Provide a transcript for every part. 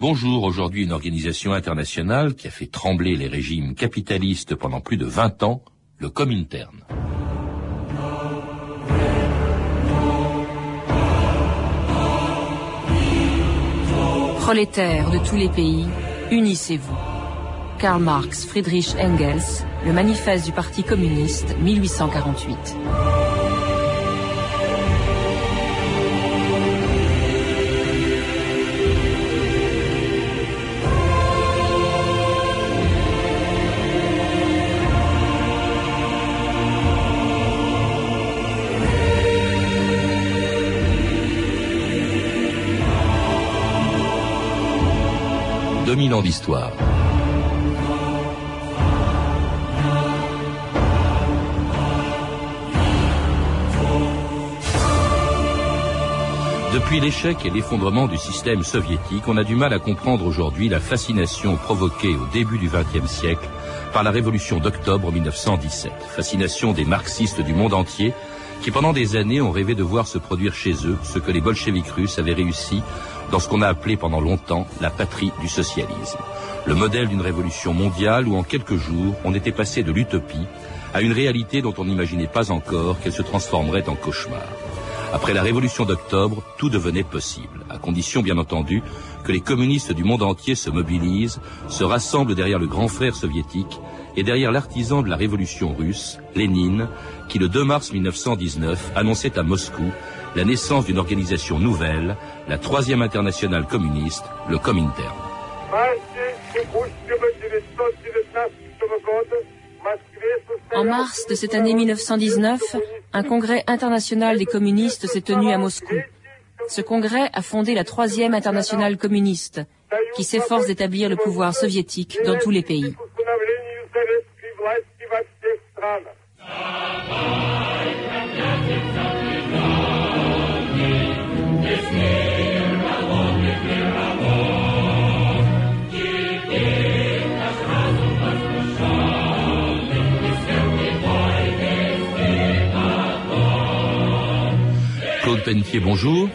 Bonjour, aujourd'hui une organisation internationale qui a fait trembler les régimes capitalistes pendant plus de 20 ans, le Comintern. Prolétaires de tous les pays, unissez-vous. Karl Marx, Friedrich Engels, le manifeste du Parti communiste, 1848. 2000 ans d'histoire. Depuis l'échec et l'effondrement du système soviétique, on a du mal à comprendre aujourd'hui la fascination provoquée au début du XXe siècle par la révolution d'octobre 1917. Fascination des marxistes du monde entier qui pendant des années ont rêvé de voir se produire chez eux ce que les bolcheviks russes avaient réussi dans ce qu'on a appelé pendant longtemps la patrie du socialisme. Le modèle d'une révolution mondiale où en quelques jours on était passé de l'utopie à une réalité dont on n'imaginait pas encore qu'elle se transformerait en cauchemar. Après la révolution d'octobre, tout devenait possible, à condition bien entendu que les communistes du monde entier se mobilisent, se rassemblent derrière le grand frère soviétique et derrière l'artisan de la révolution russe, Lénine, qui le 2 mars 1919 annonçait à Moscou la naissance d'une organisation nouvelle, la troisième internationale communiste, le Comintern. En mars de cette année 1919, un congrès international des communistes s'est tenu à Moscou. Ce congrès a fondé la troisième internationale communiste, qui s'efforce d'établir le pouvoir soviétique dans tous les pays. Claude Pennetier, bonjour.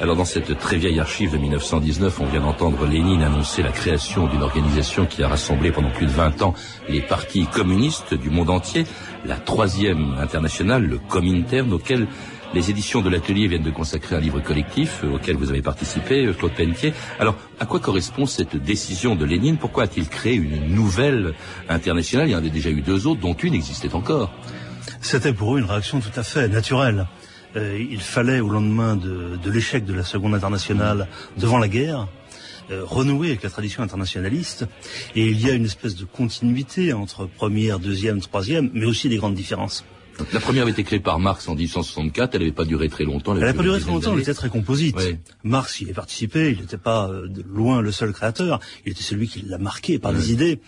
Alors dans cette très vieille archive de 1919, on vient d'entendre Lénine annoncer la création d'une organisation qui a rassemblé pendant plus de 20 ans les partis communistes du monde entier, la troisième internationale, le Comintern, auquel les éditions de l'atelier viennent de consacrer un livre collectif euh, auquel vous avez participé, euh, Claude Pennetier. Alors, à quoi correspond cette décision de Lénine? Pourquoi a-t-il créé une nouvelle internationale? Il y en avait déjà eu deux autres, dont une existait encore. C'était pour eux une réaction tout à fait naturelle. Euh, il fallait, au lendemain de, l'échec de la Seconde Internationale devant la guerre, euh, renouer avec la tradition internationaliste. Et il y a une espèce de continuité entre première, deuxième, troisième, mais aussi des grandes différences. La première avait été créée par Marx en 1864, elle n'avait pas duré très longtemps. Elle n'avait pas duré très longtemps, elle était très composite. Marx y avait participé, il n'était pas euh, de loin le seul créateur, il était celui qui l'a marqué par les idées.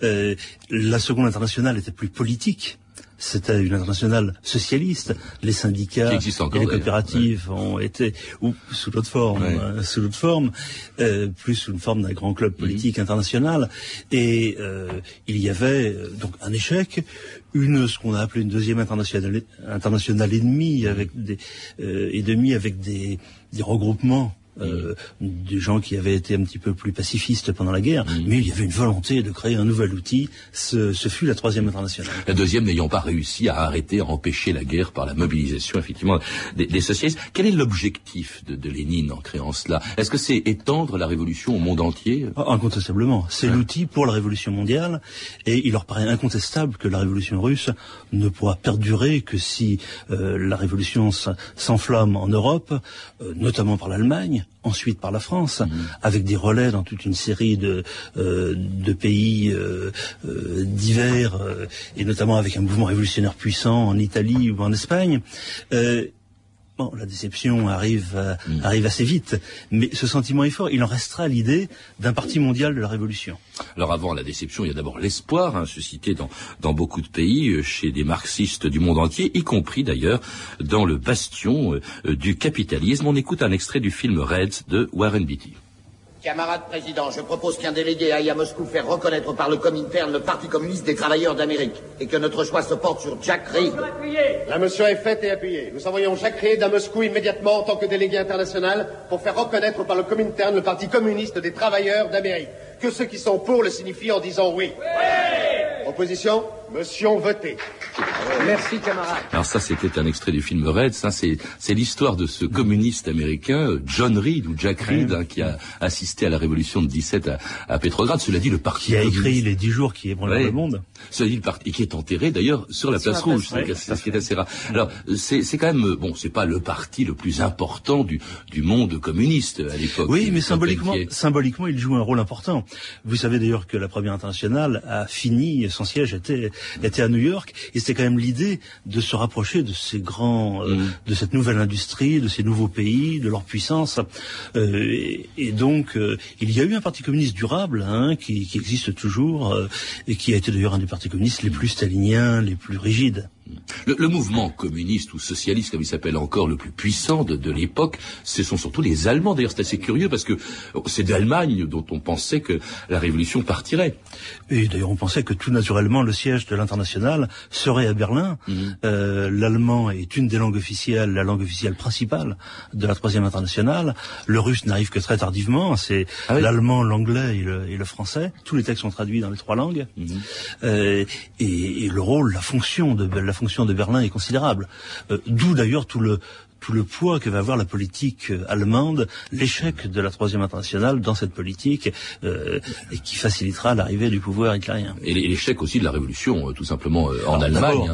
la Seconde Internationale était plus politique, c'était une internationale socialiste. Les syndicats et les coopératives ont été, ou sous d'autres formes, euh, sous d'autres formes, euh, plus sous une forme d'un grand club politique international. Et euh, il y avait euh, donc un échec, une ce qu'on a appelé une deuxième internationale, internationale ennemie avec des et demi avec des, des regroupements euh, des gens qui avaient été un petit peu plus pacifistes pendant la guerre, mais il y avait une volonté de créer un nouvel outil. Ce, ce fut la troisième internationale. La deuxième n'ayant pas réussi à arrêter, à empêcher la guerre par la mobilisation effectivement des, des socialistes. Quel est l'objectif de, de, Lénine en créant cela? Est-ce que c'est étendre la révolution au monde entier? Incontestablement. C'est l'outil pour la révolution mondiale, et il leur paraît incontestable que la révolution russe ne pourra perdurer que si euh, la révolution s'enflamme en Europe, euh, notamment par l'Allemagne, ensuite par la France, avec des relais dans toute une série de, euh, de pays euh, euh, divers, et notamment avec un mouvement révolutionnaire puissant en Italie ou en Espagne la déception arrive, euh, mm. arrive assez vite, mais ce sentiment est fort. Il en restera l'idée d'un parti mondial de la Révolution. Alors avant la déception, il y a d'abord l'espoir hein, suscité dans, dans beaucoup de pays, euh, chez des marxistes du monde entier, y compris d'ailleurs dans le bastion euh, du capitalisme. On écoute un extrait du film Reds de Warren Beatty. Camarade président, je propose qu'un délégué aille à Moscou faire reconnaître par le Comintern le Parti communiste des travailleurs d'Amérique et que notre choix se porte sur Jack Reed. La motion est faite et appuyée. Nous envoyons Jack Reed à Moscou immédiatement en tant que délégué international pour faire reconnaître par le Comintern le Parti communiste des travailleurs d'Amérique. Que ceux qui sont pour le signifient en disant oui. oui Opposition Motion votée. Merci, camarade. Alors ça, c'était un extrait du film Red. Ça, c'est c'est l'histoire de ce communiste américain, John Reed ou Jack Reed, hein, qui a assisté à la révolution de 17 à, à Petrograd. Cela dit, le parti qui a écrit les dix jours qui ébranlent le monde. Cela dit, le parti et qui est enterré d'ailleurs sur la place rouge. C'est ce qui est assez rare. Alors c'est c'est quand même bon, c'est pas le parti le plus important du du monde communiste à l'époque. Oui, mais symboliquement, symboliquement, il joue un rôle important. Vous savez d'ailleurs que la première internationale a fini, son siège était était à New York, et c'était quand même l'idée de se rapprocher de ces grands, euh, mm. de cette nouvelle industrie, de ces nouveaux pays, de leur puissance. Euh, et, donc, euh, il y a eu un parti communiste durable hein, qui, qui, existe toujours et qui a été d'ailleurs un des partis communistes les plus staliniens, les plus rigides. Le, mouvement communiste ou socialiste, comme il s'appelle encore, le plus puissant de, de l'époque, ce sont surtout les Allemands. D'ailleurs, c'est assez curieux parce que oh, c'est d'Allemagne dont on pensait que la révolution partirait. Et d'ailleurs, on pensait que tout naturellement, le siège de l'international serait à Berlin. Mhm. Euh, L'allemand est une des langues officielles, la langue officielle principale de la troisième internationale. Le russe n'arrive que très tardivement. C'est ah l'allemand, l'anglais et le, et le, français. Tous les textes sont traduits dans les trois langues. Mhm. Euh, et, et, le rôle, la fonction de la fonction de Berlin est considérable. Euh, d'où d'ailleurs tout le tout le poids que va avoir la politique euh, allemande, l'échec de la troisième internationale dans cette politique, euh, et qui facilitera l'arrivée du pouvoir hitlérien. Et l'échec aussi de la révolution, euh, tout simplement en Allemagne,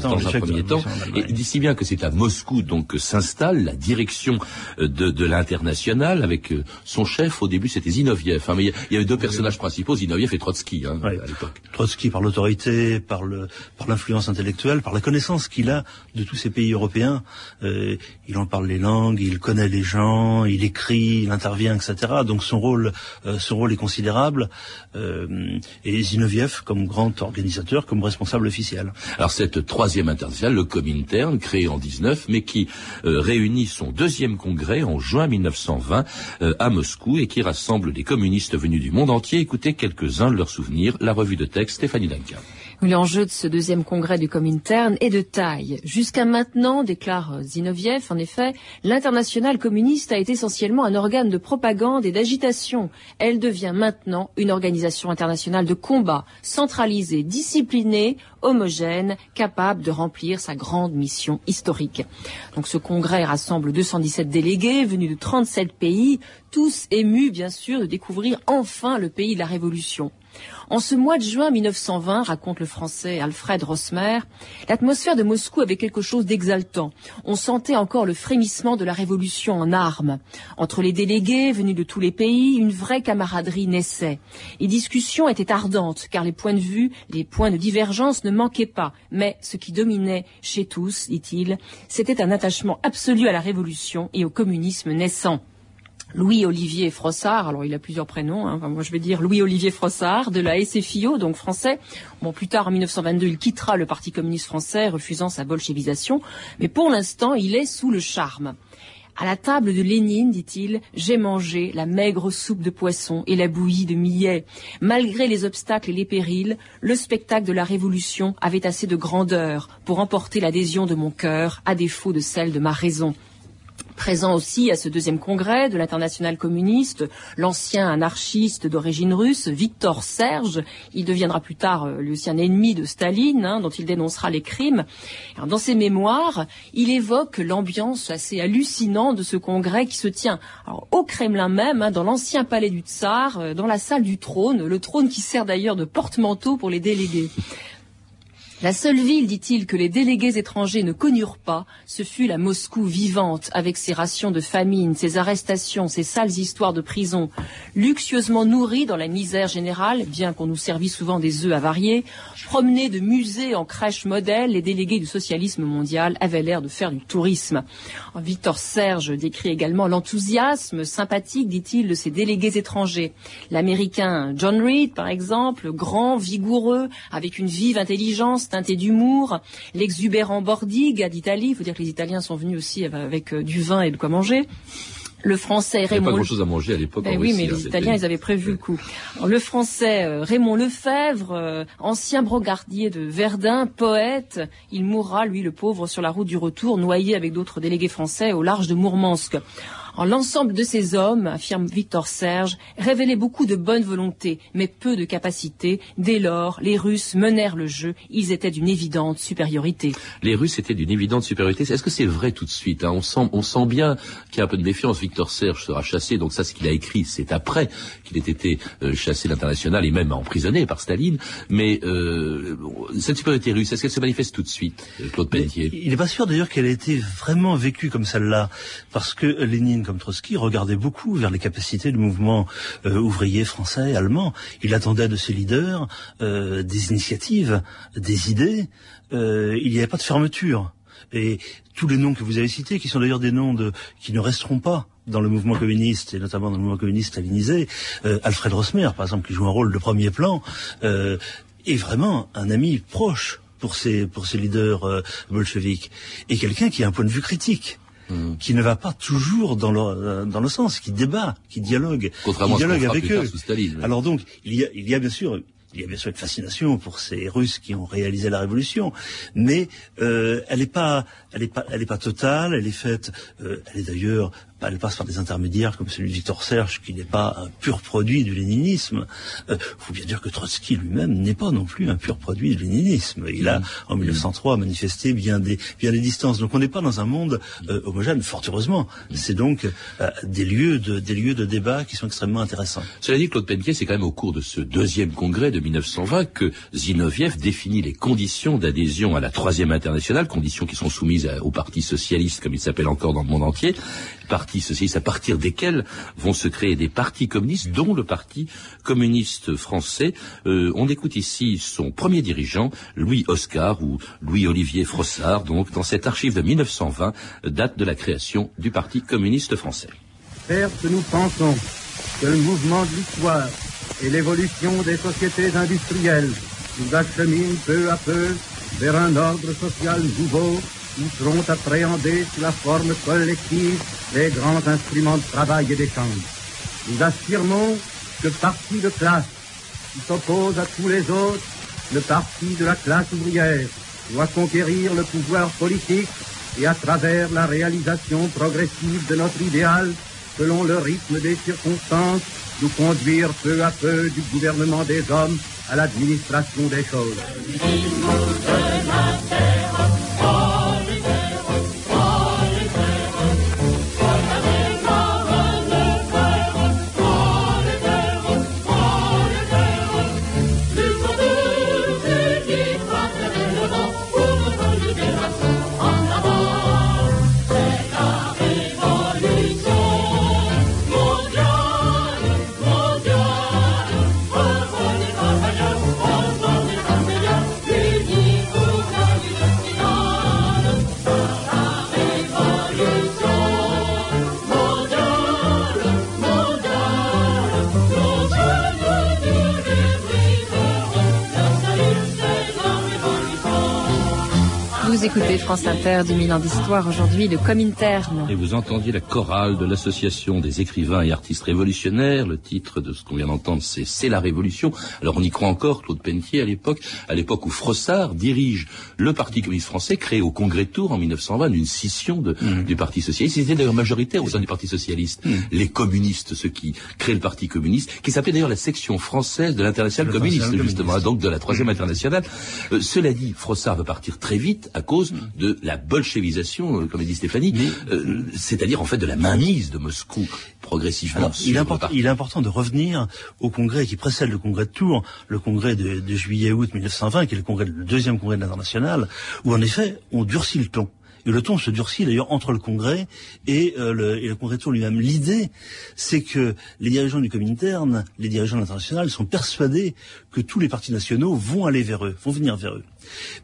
dans un premier temps. Et d'ici bien que c'est à Moscou donc que s'installe la direction de, de l'international avec son chef. Au début, c'était Zinoviev. Hein, mais il y, avait deux personnages principaux, Zinoviev et Trotsky hein, à l'époque. Trotsky par l'autorité, par le par l'influence intellectuelle, par la connaissance qu'il a de tous ces pays européens. Euh, il en parle les langues, il connaît les gens, il écrit, il intervient, etc. Donc son rôle, euh, son rôle est considérable. Euh, et Zinoviev comme grand organisateur, comme responsable officiel. Alors cette troisième internationale, le Comintern, créé en 19, mais qui euh, réunit son deuxième congrès en juin 1920 à Moscou et qui rassemble des communistes venus du monde entier. Écoutez quelques-uns de leurs souvenirs. La revue de texte Stéphanie Duncan. L'enjeu de ce deuxième congrès du Comintern est de taille. Jusqu'à maintenant, déclare Zinoviev, en effet, l'internationale communiste a été essentiellement un organe de propagande et d'agitation. Elle devient maintenant une organisation internationale de combat, centralisée, disciplinée, homogène, capable de remplir sa grande mission historique. Donc ce congrès rassemble 217 délégués venus de 37 pays, tous émus bien sûr de découvrir enfin le pays de la Révolution. En ce mois de juin 1920, raconte le français Alfred Rosmer, l'atmosphère de Moscou avait quelque chose d'exaltant. On sentait encore le frémissement de la révolution en armes. Entre les délégués venus de tous les pays, une vraie camaraderie naissait. Les discussions étaient ardentes, car les points de vue, les points de divergence ne manquaient pas. Mais ce qui dominait chez tous, dit-il, c'était un attachement absolu à la révolution et au communisme naissant. Louis-Olivier Frossard, alors il a plusieurs prénoms, hein. moi je vais dire Louis-Olivier Frossard, de la SFIO, donc français. Bon, plus tard, en 1922, il quittera le Parti communiste français, refusant sa bolchevisation, mais pour l'instant, il est sous le charme. À la table de Lénine, dit-il, j'ai mangé la maigre soupe de poisson et la bouillie de millet. Malgré les obstacles et les périls, le spectacle de la Révolution avait assez de grandeur pour emporter l'adhésion de mon cœur, à défaut de celle de ma raison. Présent aussi à ce deuxième congrès de l'international communiste, l'ancien anarchiste d'origine russe, Victor Serge. Il deviendra plus tard euh, lui aussi ennemi de Staline, hein, dont il dénoncera les crimes. dans ses mémoires, il évoque l'ambiance assez hallucinante de ce congrès qui se tient au Kremlin même, hein, dans l'ancien palais du Tsar, euh, dans la salle du trône, le trône qui sert d'ailleurs de porte-manteau pour les délégués. La seule ville, dit-il, que les délégués étrangers ne connurent pas, ce fut la Moscou vivante, avec ses rations de famine, ses arrestations, ses sales histoires de prison. Luxueusement nourris dans la misère générale, bien qu'on nous servît souvent des œufs avariés, promenés de musée en crèche modèle, les délégués du socialisme mondial avaient l'air de faire du tourisme. Victor Serge décrit également l'enthousiasme sympathique, dit-il, de ces délégués étrangers. L'américain John Reed, par exemple, grand, vigoureux, avec une vive intelligence, teinté d'humour, l'exubérant Bordiga d'Italie, il faut dire que les Italiens sont venus aussi avec euh, du vin et de quoi manger. le français Raymond. Il n'y pas grand-chose à manger à l'époque. Ben oui, mais les Italiens, ils avaient prévu le coup. le français euh, Raymond Lefebvre, euh, ancien brogardier de Verdun, poète, il mourra, lui, le pauvre, sur la route du retour, noyé avec d'autres délégués français au large de Mourmansk. L'ensemble de ces hommes, affirme Victor Serge, révélait beaucoup de bonne volonté, mais peu de capacité. Dès lors, les Russes menèrent le jeu. Ils étaient d'une évidente supériorité. Les Russes étaient d'une évidente supériorité. Est-ce que c'est vrai tout de suite hein? On, sent, on sent bien qu'il y a un peu de méfiance. Victor Serge sera chassé, donc ça, ce qu'il a écrit, c'est après qu'il ait été euh, chassé l'international et même emprisonné par Staline. Mais euh, cette supériorité russe, est-ce qu'elle se manifeste tout de suite, Claude Pelletier? Il n'est pas sûr d'ailleurs qu'elle ait été vraiment vécue comme celle-là, parce que Lénine comme Trotsky regardait beaucoup vers les capacités du mouvement euh, ouvrier français, allemand. Il attendait de ses leaders euh, des initiatives, des idées. Euh, il n'y avait pas de fermeture. Et tous les noms que vous avez cités, qui sont d'ailleurs des noms qui ne resteront pas dans le mouvement communiste, et notamment dans le mouvement communiste stalinisé, Alfred Rosmer, par exemple, qui joue un rôle de premier plan, est vraiment un ami proche pour ses, pour ses leaders bolcheviques, et quelqu'un qui a un point de vue critique. Mm. qui ne va pas toujours dans le, euh, dans le sens, qui débat, qui dialogue, qui dialogue avec eux. Staline, Alors donc, il y a, il y a bien sûr il y a bien sûr une fascination pour ces Russes qui ont réalisé la révolution, mais euh, elle n'est pas, elle est pas, elle est pas totale. Elle est faite, euh, elle est d'ailleurs elle passe par des intermédiaires comme celui de Victor Serge, qui n'est pas un pur produit du léninisme. Il euh, faut bien dire que Trotsky lui-même n'est pas non plus un pur produit du léninisme. Il a, en 1903, manifesté bien des, bien des distances. Donc on n'est pas dans un monde euh, homogène, fort heureusement. C'est donc euh, des lieux de, des lieux de débat qui sont extrêmement intéressants. Cela dit, Claude Penquier, c'est quand même au cours de ce deuxième congrès de 1920 que Zinoviev définit les conditions d'adhésion à la troisième internationale, conditions qui sont soumises au Parti socialiste, comme il s'appelle encore dans le monde entier, partis socialistes, à partir desquels vont se créer des partis communistes, dont le Parti communiste français. Euh, on écoute ici son premier dirigeant, Louis Oscar ou Louis-Olivier Frossard, donc dans cette archive de 1920, date de la création du Parti communiste français. Certes, nous pensons que le mouvement de l'histoire et l'évolution des sociétés industrielles nous acheminent peu à peu vers un ordre social nouveau qui seront appréhendés sous la forme collective les grands instruments de travail et d'échange. Nous affirmons que parti de classe qui s'oppose à tous les autres, le parti de la classe ouvrière doit conquérir le pouvoir politique et à travers la réalisation progressive de notre idéal, selon le rythme des circonstances, nous conduire peu à peu du gouvernement des hommes à l'administration des choses. France Inter, 2000 ans d'histoire, aujourd'hui le Comintern. Et vous entendiez la chorale de l'Association des écrivains et artistes révolutionnaires. Le titre de ce qu'on vient d'entendre, c'est C'est la Révolution. Alors on y croit encore, Claude Pelletier à l'époque, à l'époque où Frossard dirige le Parti communiste français, créé au Congrès de Tours en 1920, une scission de, mmh. du Parti socialiste. Ils étaient d'ailleurs majoritaires au sein du Parti socialiste. Mmh. Les communistes, ceux qui créent le Parti communiste, qui s'appelait d'ailleurs la section française de l'international communiste, justement, donc de la troisième internationale. Euh, cela dit, Frossard va partir très vite à cause de la bolchevisation, euh, comme a dit Stéphanie, euh, c'est-à-dire en fait de la mainmise de Moscou progressivement. il, est important de revenir au congrès qui précède le congrès de Tours, le congrès de, juillet-août 1920, qui est le, congrès, le deuxième congrès de l'international, où en effet on durcit le ton. Et le ton se durcit d'ailleurs entre le Congrès et, euh, le, Congrès de lui-même. L'idée, c'est que les dirigeants du Comintern, les dirigeants internationaux sont persuadés que tous les partis nationaux vont aller vers eux, vont venir vers eux.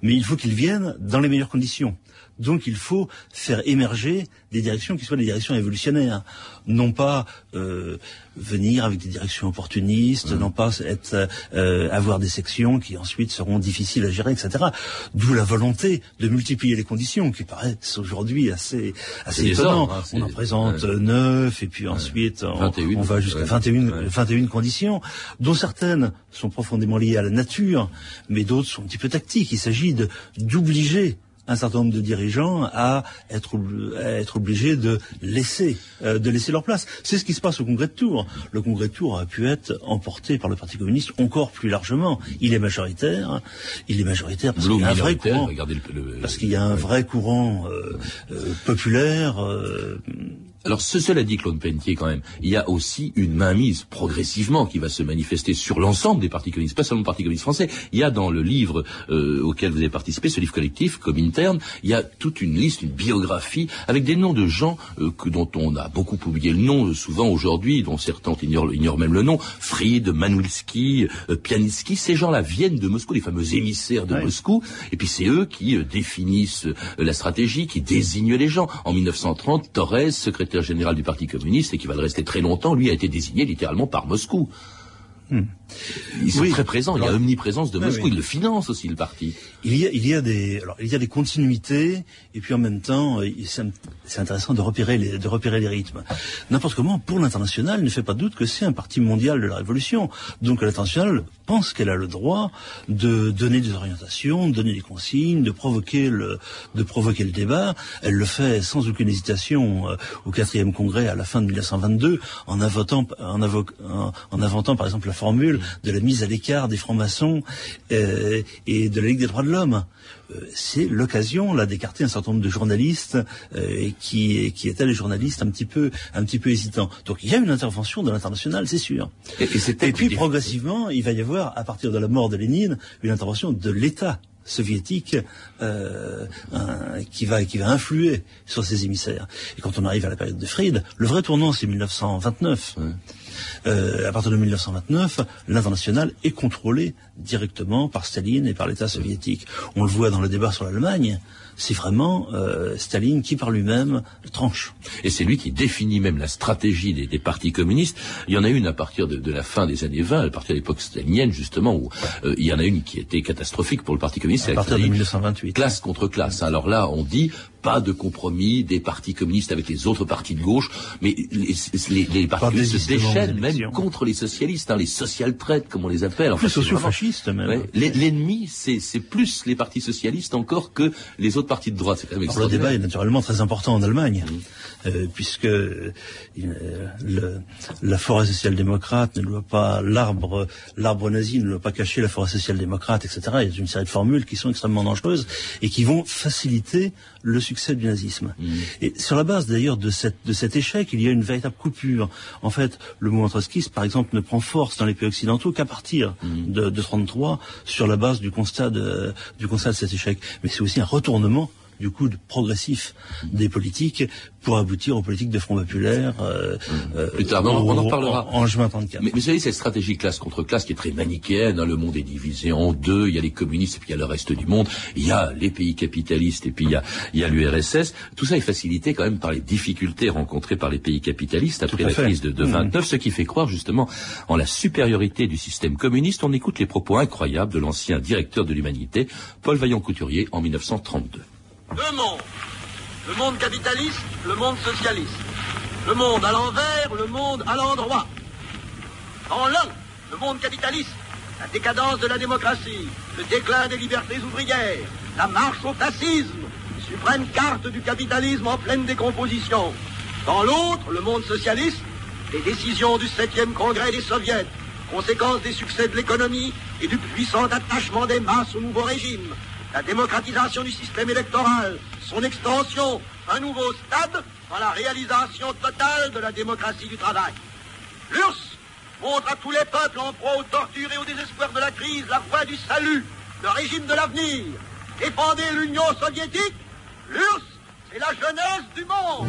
Mais il faut qu'ils viennent dans les meilleures conditions. Donc il faut faire émerger des directions qui soient des directions évolutionnaires, non pas euh, venir avec des directions opportunistes, non pas être euh, avoir des sections qui ensuite seront difficiles à gérer, etc. D'où la volonté de multiplier les conditions qui paraissent aujourd'hui assez assez étonnant. Hein, on en présente neuf et puis ensuite on, va jusqu'à 21, 21 conditions, dont certaines sont profondément liées à la nature, mais d'autres sont un petit peu tactiques. Il s'agit d'obliger un certain nombre de dirigeants à être, être obligés de laisser, euh, de laisser leur place. C'est ce qui se passe au Congrès de Tours. Le Congrès de Tours a pu être emporté par le Parti communiste encore plus largement. Il est majoritaire. Il est majoritaire parce qu'il y a un vrai courant, parce qu'il y a un vrai courant euh, euh, populaire alors, ce, cela dit, Claude Pentier, quand même, il y a aussi une mainmise progressivement qui va se manifester sur l'ensemble des partis communistes, pas seulement le Parti communiste français. Il y a dans le livre euh, auquel vous avez participé, ce livre collectif, comme interne, il y a toute une liste, une biographie, avec des noms de gens euh, que, dont on a beaucoup oublié le nom, euh, souvent aujourd'hui, dont certains ignorent, ignorent, même le nom, Fried, Manulski, Pianitsky, ces gens-là viennent de Moscou, les fameux émissaires de Moscou, et puis c'est eux qui définissent la stratégie, qui désignent les gens. En 1930, Torres, secrétaire général du Parti communiste et qui va le rester très longtemps, lui a été désigné littéralement par Moscou. Hmm. Ils sont très présents. il y a omniprésence de Moscou. Il le finance aussi le parti. Il y a, il y a des, alors il y a des continuités et puis en même temps, c'est intéressant de repérer les, de repérer les rythmes. N'importe comment, pour l'international, ne fait pas doute que c'est un parti mondial de la révolution. Donc l'international pense qu'elle a le droit de donner des orientations, de donner des consignes, de provoquer le, de provoquer le débat. Elle le fait sans aucune hésitation euh, au quatrième congrès à la fin de 1922 en inventant, en, en inventant par exemple la formule de la mise à l'écart des francs-maçons euh, et de la Ligue des droits de l'homme. Euh, c'est l'occasion là d'écarter un certain nombre de journalistes euh, qui qui étaient les journalistes un petit peu un petit peu hésitants. Donc il y a une intervention de l'international, c'est sûr. Et, puis progressivement, il va y avoir à partir de la mort de Lénine une intervention de l'État soviétique euh, qui va qui va influer sur ses émissaires. Et quand on arrive à la période de Fried, le vrai tournant c'est 1929. Euh, à partir de 1929, l'international est contrôlé directement par Staline et par l'État soviétique. On le voit dans le débat sur l'Allemagne c'est vraiment euh, Staline qui par lui-même tranche. Et c'est lui qui définit même la stratégie des, des, partis communistes. Il y en a une à partir de, de, la fin des années 20, à partir de l'époque stalinienne justement, où euh, il y en a une qui était catastrophique pour le Parti communiste. À partir de 1928. Classe contre classe. Alors là, on dit pas de compromis des partis communistes avec les autres partis de gauche, mais les, les, les partis communistes se déchaînent même contre les socialistes, hein, les social-traites comme on les appelle. En fait, même. L'ennemi, c'est plus les partis socialistes encore que les autres partis de droite. le débat est naturellement très important en Allemagne, mmh. Euh, puisque euh, le, la forêt social-démocrate ne doit pas l'arbre l'arbre nazi ne doit pas cacher la forêt social-démocrate, etc. Il y a une série de formules qui sont extrêmement dangereuses et qui vont faciliter le succès du nazisme. Mmh. Et sur la base d'ailleurs de, cette, de cet échec, il y a une véritable coupure. En fait, le mouvement trotskiste, par exemple, ne prend force dans les pays occidentaux qu'à partir mmh. de, de 33 sur la base du constat de, du constat de cet échec. Mais c'est aussi un retournement du coup progressif des politiques pour aboutir aux politiques de Front populaire. Euh, euh, Plus tard, on, en parlera. En, juin 34. Mais, vous savez, cette stratégie classe contre classe qui est très manichéenne, hein, le monde est divisé en deux, il y a les communistes et puis il y a le reste du monde, il y a les pays capitalistes et puis il y a, il y a l'URSS. Tout ça est facilité quand même par les difficultés rencontrées par les pays capitalistes après la crise de, de 29, mmh. ce qui fait croire justement en la supériorité du système communiste. On écoute les propos incroyables de l'ancien directeur de l'humanité, Paul Vaillant-Couturier, en 1932. Deux mondes. Le monde capitaliste, le monde socialiste. Le monde à l'envers, le monde à l'endroit. Dans l'un, le monde capitaliste, la décadence de la démocratie, le déclin des libertés ouvrières, la marche au fascisme, suprême carte du capitalisme en pleine décomposition. Dans l'autre, le monde socialiste, les décisions du 7e congrès des soviets, conséquence des succès de l'économie et du puissant attachement des masses au nouveau régime, la démocratisation du système électoral, son extension, un nouveau stade dans la réalisation totale de la démocratie du travail. L'URSS montre à tous les peuples en proie aux tortures et au désespoir de la crise la voie du salut, le régime de l'avenir. Défendez l'Union soviétique, l'URSS, c'est la jeunesse du monde.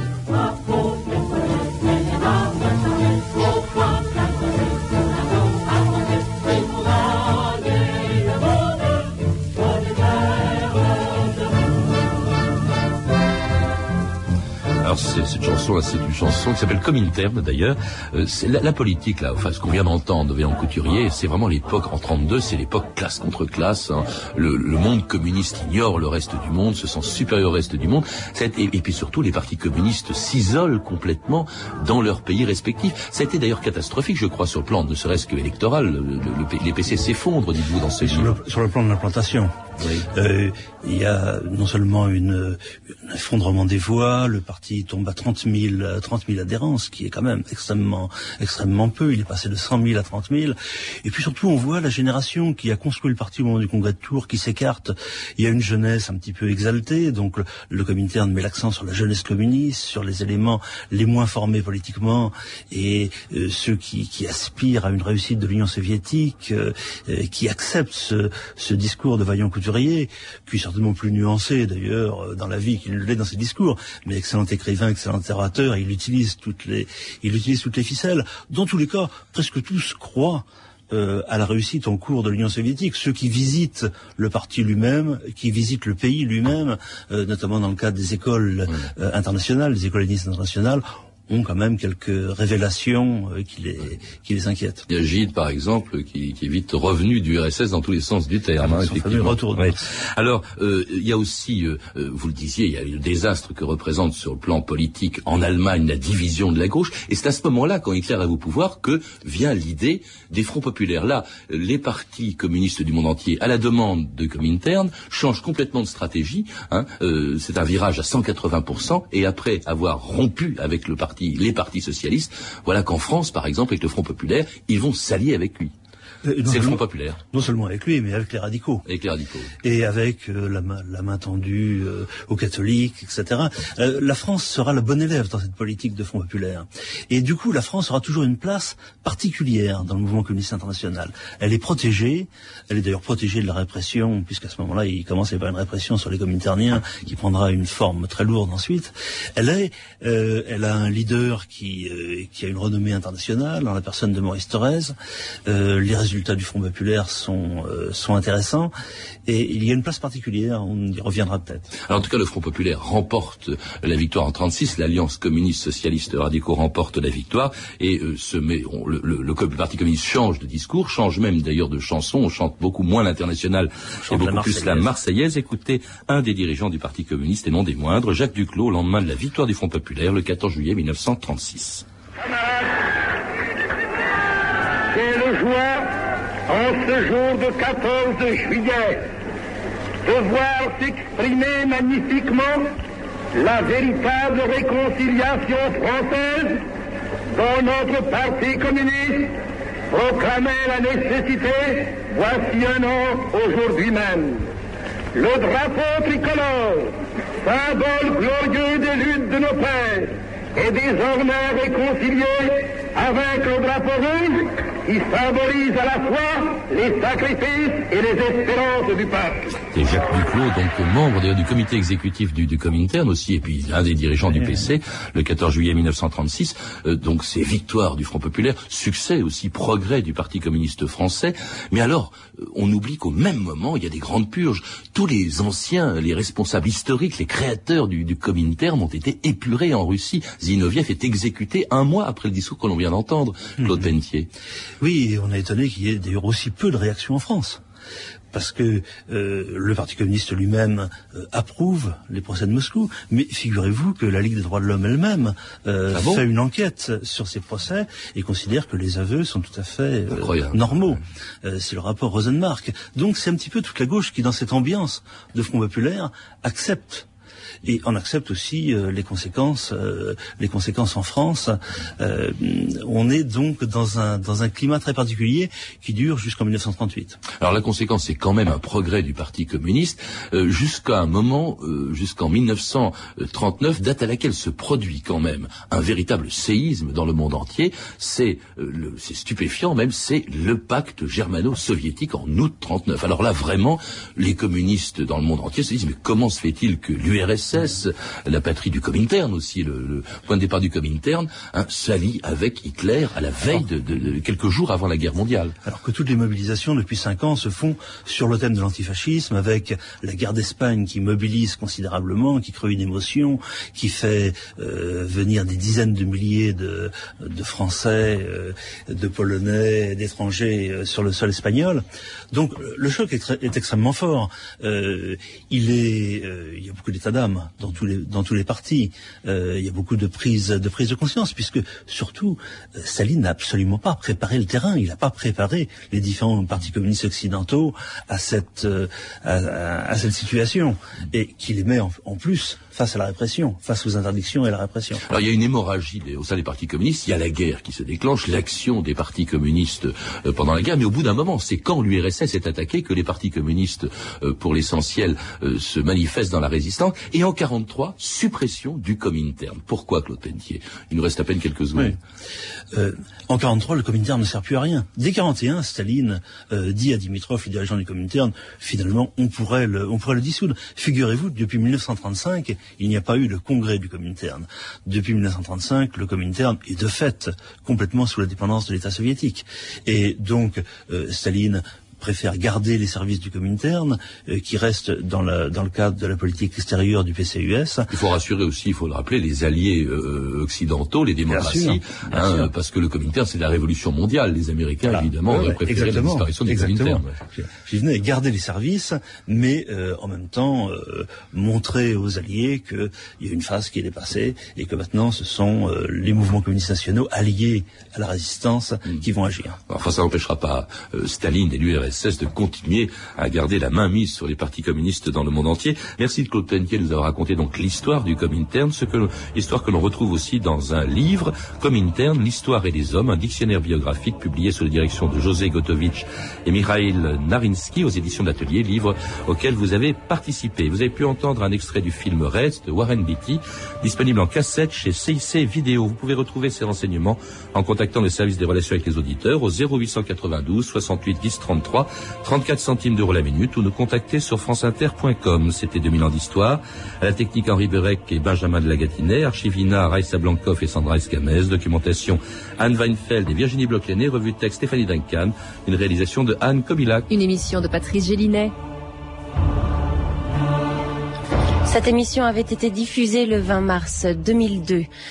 Cette chanson, c'est une chanson qui s'appelle Comintern d'ailleurs. Euh, c'est la, politique là, enfin ce qu'on vient d'entendre de Couturier, c'est vraiment l'époque en 32, c'est l'époque classe contre classe. Hein. Le, monde communiste ignore le reste du monde, se sent supérieur au reste du monde. Et, et, puis surtout, les partis communistes s'isolent complètement dans leurs pays respectifs. Ça a été d'ailleurs catastrophique, je crois, sur le plan ne serait-ce que électoral. les PC s'effondrent, dites-vous, dans ce livre. sur le plan de l'implantation. Euh, il y a non seulement une, un effondrement des voix, le parti tombe à 30 000, 30 000 adhérents, ce qui est quand même extrêmement, extrêmement peu. Il est passé de 100 000 à 30 000. Et puis surtout, on voit la génération qui a construit le parti au moment du congrès de Tours qui s'écarte. Il y a une jeunesse un petit peu exaltée, donc le, le Comintern met l'accent sur la jeunesse communiste, sur les éléments les moins formés politiquement et euh, ceux qui, qui, aspirent à une réussite de l'Union soviétique, euh, qui acceptent ce, ce discours de Vaillant Couture qui est certainement plus nuancé d'ailleurs euh, dans la vie qu'il l'est dans ses discours, mais excellent écrivain, excellent orateur, il utilise toutes les, il utilise toutes les ficelles. Dans tous les cas, presque tous croient euh, à la réussite en cours de l'Union soviétique. Ceux qui visitent le parti lui-même, qui visitent le pays lui-même, euh, notamment dans le cadre des écoles internationales, des écoles internationales, ont quand même quelques révélations euh, qui, les, qui les inquiètent. Il y a Gide, par exemple, qui, qui est vite revenu du RSS dans tous les sens du terme. Ah, hein, effectivement. Retour Alors, euh, il y a aussi, euh, vous le disiez, il y a le désastre que représente sur le plan politique en Allemagne la division de la gauche. Et c'est à ce moment-là, quand Hitler arrive au pouvoir, que vient l'idée des fronts populaires. Là, les partis communistes du monde entier, à la demande de Comintern, changent complètement de stratégie. Hein, c'est un virage à 180%. Et après avoir rompu avec le parti les partis socialistes, voilà qu'en France, par exemple, avec le Front Populaire, ils vont s'allier avec lui. Euh, c'est le Front Populaire. Non seulement avec lui, mais avec les radicaux. Avec les radicaux. Et avec euh, la, main, la, main, tendue euh, aux catholiques, etc. la France sera le bon élève dans cette politique de Front Populaire. Et du coup, la France aura toujours une place particulière dans le mouvement communiste international. Elle est protégée. Elle est d'ailleurs protégée de la répression, puisqu'à ce moment-là, il commence à y avoir une répression sur les communautaires qui prendra une forme très lourde ensuite. Elle est, elle a un leader qui, qui a une renommée internationale, dans la personne de Maurice Thorez. les résultats du Front populaire sont, euh, sont intéressants. Et il y a une place particulière, on y reviendra peut-être. Alors, en tout cas, le Front populaire remporte la victoire en 36. L'Alliance communiste socialiste radicaux remporte la victoire et euh, se met, le, le, Parti communiste change de discours, change même d'ailleurs de chanson. On chante beaucoup moins l'international et beaucoup plus la Marseillaise. Écoutez, un des dirigeants du Parti communiste et non des moindres, Jacques Duclos, au lendemain de la victoire du Front populaire le 14 juillet 1936. C'est le joie en ce jour de 14 juillet, de voir s'exprimer magnifiquement la véritable réconciliation française dont notre parti communiste proclamait la nécessité voici un an aujourd'hui même. Le drapeau tricolore, symbole glorieux des luttes de nos pères, est désormais réconcilié avec le drapeau rouge qui symbolise à la fois les sacrifices et les espérances du peuple. C'est Jacques Duclos, donc membre du comité exécutif du, du Comintern aussi, et puis un des dirigeants du PC, le 14 juillet 1936. Euh, donc c'est victoire du Front Populaire, succès aussi, progrès du Parti communiste français. Mais alors, euh, on oublie qu'au même moment, il y a des grandes purges. Tous les anciens, les responsables historiques, les créateurs du, du Comintern ont été épurés en Russie. Zinoviev est exécuté un mois après le discours l'on vient d'entendre, Claude mmh. Oui, on a étonné qu'il y ait d'ailleurs aussi peu de réactions en France parce que euh, le Parti communiste lui-même euh, approuve les procès de Moscou. Mais figurez-vous que la Ligue des droits de l'homme elle-même euh, ah fait une enquête sur ces procès et considère que les aveux sont tout à fait normaux. c'est le rapport Rosenmark. Donc c'est un petit peu toute la gauche qui, dans cette ambiance de Front populaire, accepte et on accepte aussi euh, les conséquences, euh, les conséquences en France. Euh, on est donc dans un dans un climat très particulier qui dure jusqu'en 1938. Alors la conséquence, c'est quand même un progrès du Parti communiste jusqu'à un moment, jusqu'en 1939, date à laquelle se produit quand même un véritable séisme dans le monde entier. C'est c'est stupéfiant même, c'est le pacte germano-soviétique en août 39. Alors là, vraiment, les communistes dans le monde entier se disent mais comment se fait-il que l'URSS l'URSS, la patrie du Comintern aussi, le, point de départ du Comintern, hein, s'allie avec Hitler à la veille de, quelques jours avant la guerre mondiale. Alors que toutes les mobilisations depuis cinq ans se font sur le thème de l'antifascisme, avec la guerre d'Espagne qui mobilise considérablement, qui crée une émotion, qui fait euh, venir des dizaines de milliers de, Français, euh, de Polonais, d'étrangers euh, sur le sol espagnol. Donc le choc est, extrêmement fort. il il y a beaucoup d'état dans tous les dans tous les partis. il y a beaucoup de prise de prise de conscience, puisque surtout Staline n'a absolument pas préparé le terrain. Il n'a pas préparé les différents partis communistes occidentaux à cette à, cette situation et qui les met en, plus face à la répression, face aux interdictions et la répression. Alors il y a une hémorragie au sein des partis communistes, il y a la guerre qui se déclenche, l'action des partis communistes euh, pendant la guerre, mais au bout d'un moment, c'est quand l'URSS est attaqué que les partis communistes, euh, pour l'essentiel, euh, se manifestent dans la résistance, et en 43, suppression du Comintern. Pourquoi, Claude Pentier Il nous reste à peine quelques secondes. en 43, le Comintern ne sert plus à rien. Dès 41, Staline dit à Dimitrov, le dirigeant du Comintern, finalement, on pourrait le, on pourrait le dissoudre. Figurez-vous, depuis 1935, il n'y a pas eu le congrès du Comintern. Depuis 1935, le Comintern est de fait complètement sous la dépendance de l'État soviétique. Et donc, euh, Staline préfère garder les services du Comintern, euh, qui restent dans, dans le cadre de la politique extérieure du PCUS. Il faut rassurer aussi, il faut le rappeler, les alliés euh, occidentaux, les démocraties, hein, parce que le Comintern, c'est la révolution mondiale. Les Américains, évidemment, auraient préféré la disparition du Comintern. J'y venais garder les services, mais euh, en même temps montrer aux alliés qu'il y a une phase qui est dépassée et que maintenant, ce sont les mouvements communistes nationaux alliés à la résistance hmm. qui vont agir. Enfin, ça n'empêchera pas Staline et l'URSS cesse de continuer à garder la main mise sur les partis communistes dans le monde entier. Merci de Claude Pentier de nous avoir raconté donc l'histoire du Comintern, ce que histoire que l'on retrouve aussi dans un livre, Comintern, l'histoire et les hommes, un dictionnaire biographique publié sous la direction de José Gotovitch et Mikhail Narinsky aux éditions d'Atelier, livre auquel vous avez participé. Vous avez pu entendre un extrait du film Rest de Warren Beatty, disponible en cassette chez CIC Vidéo. Vous pouvez retrouver ces renseignements en contactant le service des relations avec les auditeurs au 0892 68 10 33 34 centimes d'euros la minute, ou nous contacter sur franceinter.com. C'était 2000 ans d'histoire. À la technique Henri Berec et Benjamin de la Gatinet, Archivina, Raissa Blancoff et Sandra Escamez, documentation Anne Weinfeld et Virginie bloch revue de texte Stéphanie Duncan, une réalisation de Anne Kobilac. Une émission de Patrice Gélinet. Cette émission avait été diffusée le 20 mars 2002.